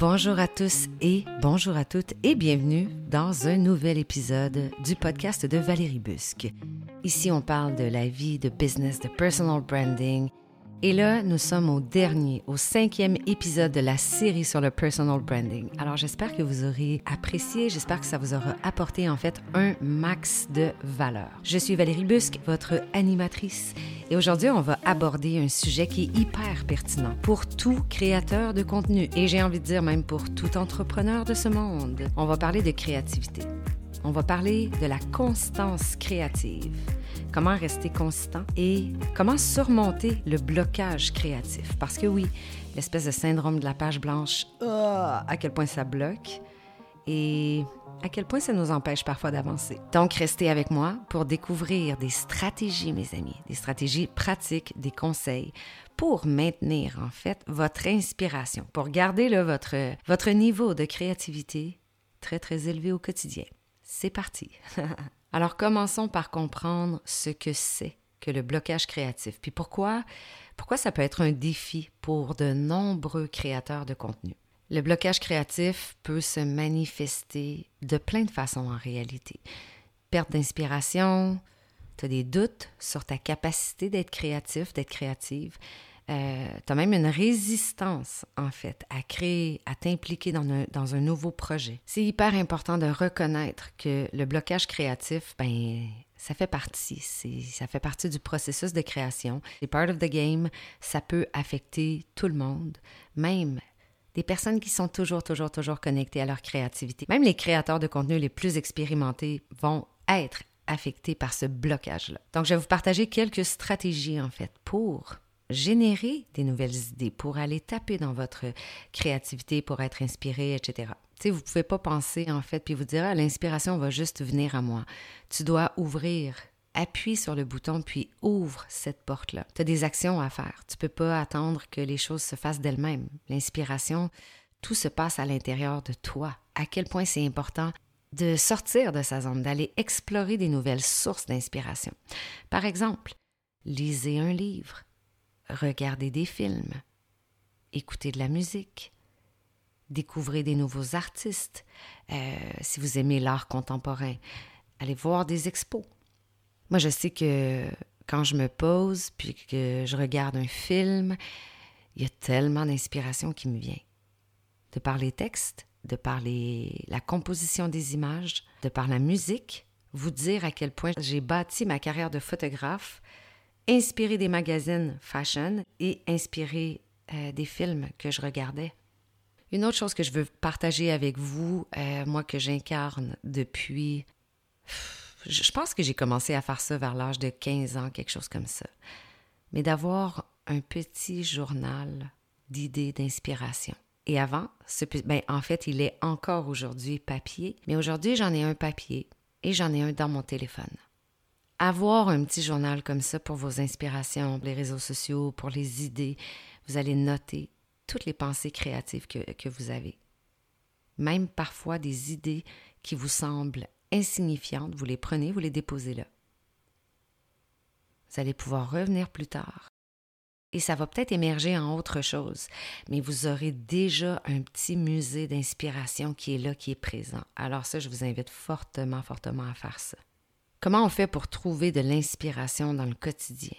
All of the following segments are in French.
Bonjour à tous et bonjour à toutes et bienvenue dans un nouvel épisode du podcast de Valérie Busque. Ici, on parle de la vie, de business, de personal branding et là, nous sommes au dernier, au cinquième épisode de la série sur le personal branding. Alors, j'espère que vous aurez apprécié, j'espère que ça vous aura apporté en fait un max de valeur. Je suis Valérie Busque, votre animatrice, et aujourd'hui, on va aborder un sujet qui est hyper pertinent pour tout créateur de contenu, et j'ai envie de dire même pour tout entrepreneur de ce monde. On va parler de créativité. On va parler de la constance créative comment rester constant et comment surmonter le blocage créatif. Parce que oui, l'espèce de syndrome de la page blanche, ah, à quel point ça bloque et à quel point ça nous empêche parfois d'avancer. Donc, restez avec moi pour découvrir des stratégies, mes amis, des stratégies pratiques, des conseils pour maintenir en fait votre inspiration, pour garder votre, votre niveau de créativité très, très élevé au quotidien. C'est parti. Alors commençons par comprendre ce que c'est que le blocage créatif, puis pourquoi, pourquoi ça peut être un défi pour de nombreux créateurs de contenu? Le blocage créatif peut se manifester de plein de façons en réalité. Perte d'inspiration, tu as des doutes sur ta capacité d'être créatif, d'être créative, euh, tu as même une résistance, en fait, à créer, à t'impliquer dans un, dans un nouveau projet. C'est hyper important de reconnaître que le blocage créatif, ben, ça fait partie, ça fait partie du processus de création. C'est part of the game, ça peut affecter tout le monde, même des personnes qui sont toujours, toujours, toujours connectées à leur créativité. Même les créateurs de contenu les plus expérimentés vont être affectés par ce blocage-là. Donc, je vais vous partager quelques stratégies, en fait, pour générer des nouvelles idées, pour aller taper dans votre créativité, pour être inspiré, etc. Tu vous ne pouvez pas penser, en fait, puis vous dire, ah, l'inspiration va juste venir à moi. Tu dois ouvrir appuie sur le bouton puis ouvre cette porte-là. Tu as des actions à faire. Tu peux pas attendre que les choses se fassent d'elles-mêmes. L'inspiration, tout se passe à l'intérieur de toi. À quel point c'est important de sortir de sa zone, d'aller explorer des nouvelles sources d'inspiration. Par exemple, lisez un livre, regardez des films, écoutez de la musique, découvrez des nouveaux artistes, euh, si vous aimez l'art contemporain, allez voir des expos. Moi, je sais que quand je me pose puis que je regarde un film, il y a tellement d'inspiration qui me vient. De par les textes, de par la composition des images, de par la musique, vous dire à quel point j'ai bâti ma carrière de photographe inspiré des magazines fashion et inspiré euh, des films que je regardais. Une autre chose que je veux partager avec vous, euh, moi que j'incarne depuis... Je pense que j'ai commencé à faire ça vers l'âge de 15 ans, quelque chose comme ça. Mais d'avoir un petit journal d'idées, d'inspiration. Et avant, ce, ben, en fait, il est encore aujourd'hui papier, mais aujourd'hui, j'en ai un papier et j'en ai un dans mon téléphone avoir un petit journal comme ça pour vos inspirations, les réseaux sociaux, pour les idées. Vous allez noter toutes les pensées créatives que, que vous avez. Même parfois des idées qui vous semblent insignifiantes, vous les prenez, vous les déposez là. Vous allez pouvoir revenir plus tard. Et ça va peut-être émerger en autre chose, mais vous aurez déjà un petit musée d'inspiration qui est là, qui est présent. Alors ça, je vous invite fortement, fortement à faire ça. Comment on fait pour trouver de l'inspiration dans le quotidien?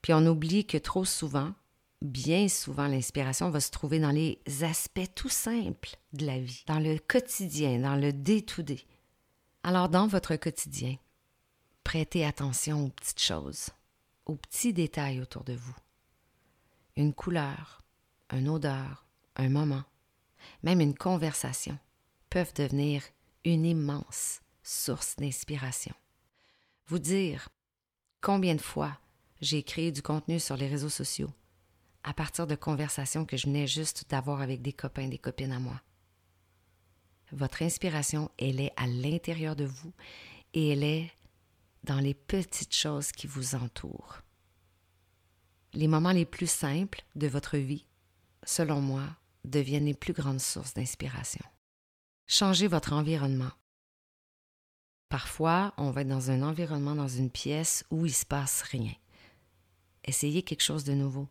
Puis on oublie que trop souvent, bien souvent, l'inspiration va se trouver dans les aspects tout simples de la vie, dans le quotidien, dans le day-to-day. Alors, dans votre quotidien, prêtez attention aux petites choses, aux petits détails autour de vous. Une couleur, une odeur, un moment, même une conversation peuvent devenir une immense source d'inspiration vous dire combien de fois j'ai créé du contenu sur les réseaux sociaux à partir de conversations que je venais juste d'avoir avec des copains, des copines à moi. Votre inspiration, elle est à l'intérieur de vous et elle est dans les petites choses qui vous entourent. Les moments les plus simples de votre vie, selon moi, deviennent les plus grandes sources d'inspiration. Changez votre environnement Parfois, on va être dans un environnement, dans une pièce où il ne se passe rien. Essayez quelque chose de nouveau.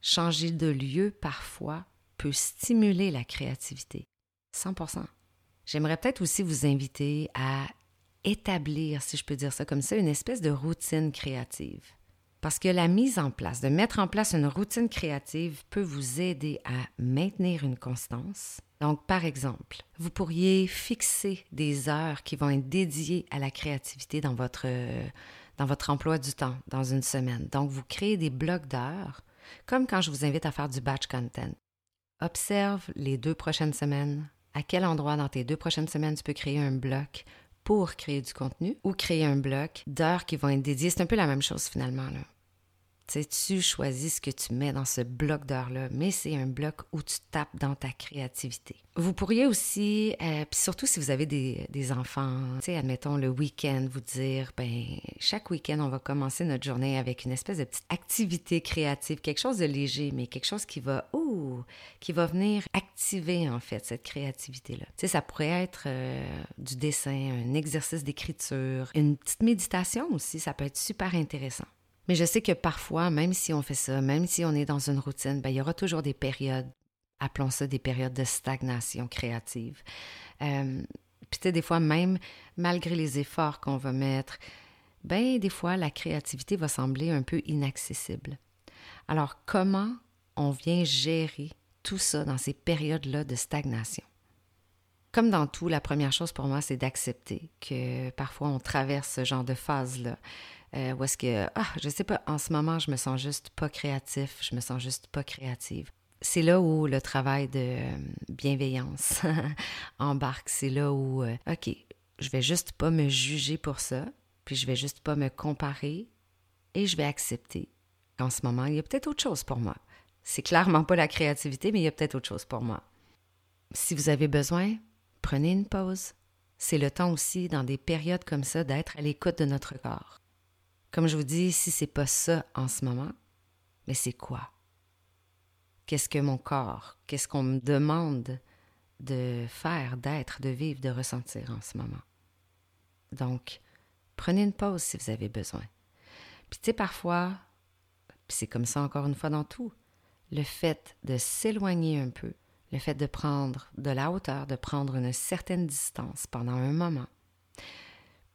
Changer de lieu parfois peut stimuler la créativité. 100% J'aimerais peut-être aussi vous inviter à établir, si je peux dire ça comme ça, une espèce de routine créative. Parce que la mise en place, de mettre en place une routine créative peut vous aider à maintenir une constance. Donc, par exemple, vous pourriez fixer des heures qui vont être dédiées à la créativité dans votre, dans votre emploi du temps, dans une semaine. Donc, vous créez des blocs d'heures, comme quand je vous invite à faire du batch content. Observe les deux prochaines semaines. À quel endroit dans tes deux prochaines semaines tu peux créer un bloc pour créer du contenu ou créer un bloc d'heures qui vont être dédiées. C'est un peu la même chose finalement. Là tu choisis ce que tu mets dans ce bloc d'heures-là, mais c'est un bloc où tu tapes dans ta créativité. Vous pourriez aussi, euh, puis surtout si vous avez des, des enfants, admettons le week-end, vous dire, ben chaque week-end, on va commencer notre journée avec une espèce de petite activité créative, quelque chose de léger, mais quelque chose qui va, ouh, qui va venir activer en fait cette créativité-là. Tu sais, ça pourrait être euh, du dessin, un exercice d'écriture, une petite méditation aussi, ça peut être super intéressant. Mais je sais que parfois, même si on fait ça, même si on est dans une routine, ben, il y aura toujours des périodes, appelons ça des périodes de stagnation créative. Euh, puis tu sais, des fois, même malgré les efforts qu'on va mettre, ben des fois, la créativité va sembler un peu inaccessible. Alors, comment on vient gérer tout ça dans ces périodes-là de stagnation? Comme dans tout, la première chose pour moi, c'est d'accepter que parfois on traverse ce genre de phase-là. Euh, où est-ce que, ah, je sais pas, en ce moment, je me sens juste pas créatif, je me sens juste pas créative. C'est là où le travail de euh, bienveillance embarque. C'est là où, euh, OK, je vais juste pas me juger pour ça, puis je vais juste pas me comparer et je vais accepter qu'en ce moment, il y a peut-être autre chose pour moi. C'est clairement pas la créativité, mais il y a peut-être autre chose pour moi. Si vous avez besoin, prenez une pause. C'est le temps aussi, dans des périodes comme ça, d'être à l'écoute de notre corps. Comme je vous dis, si c'est pas ça en ce moment, mais c'est quoi? Qu'est-ce que mon corps, qu'est-ce qu'on me demande de faire, d'être, de vivre, de ressentir en ce moment? Donc, prenez une pause si vous avez besoin. Puis tu sais, parfois, c'est comme ça encore une fois dans tout, le fait de s'éloigner un peu, le fait de prendre de la hauteur, de prendre une certaine distance pendant un moment,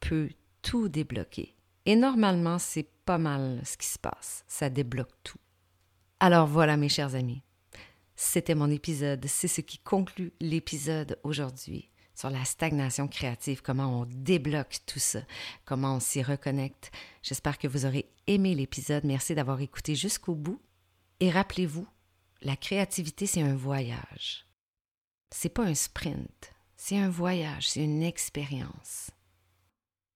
peut tout débloquer et normalement, c'est pas mal ce qui se passe. Ça débloque tout. Alors voilà, mes chers amis. C'était mon épisode. C'est ce qui conclut l'épisode aujourd'hui sur la stagnation créative, comment on débloque tout ça, comment on s'y reconnecte. J'espère que vous aurez aimé l'épisode. Merci d'avoir écouté jusqu'au bout. Et rappelez-vous, la créativité, c'est un voyage. C'est pas un sprint, c'est un voyage, c'est une expérience.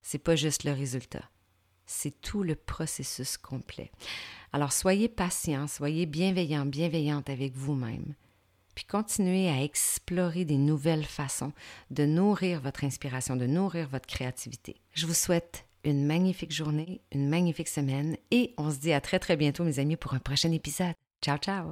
C'est pas juste le résultat c'est tout le processus complet. Alors soyez patient, soyez bienveillant, bienveillante avec vous-même, puis continuez à explorer des nouvelles façons de nourrir votre inspiration, de nourrir votre créativité. Je vous souhaite une magnifique journée, une magnifique semaine et on se dit à très très bientôt mes amis pour un prochain épisode. Ciao ciao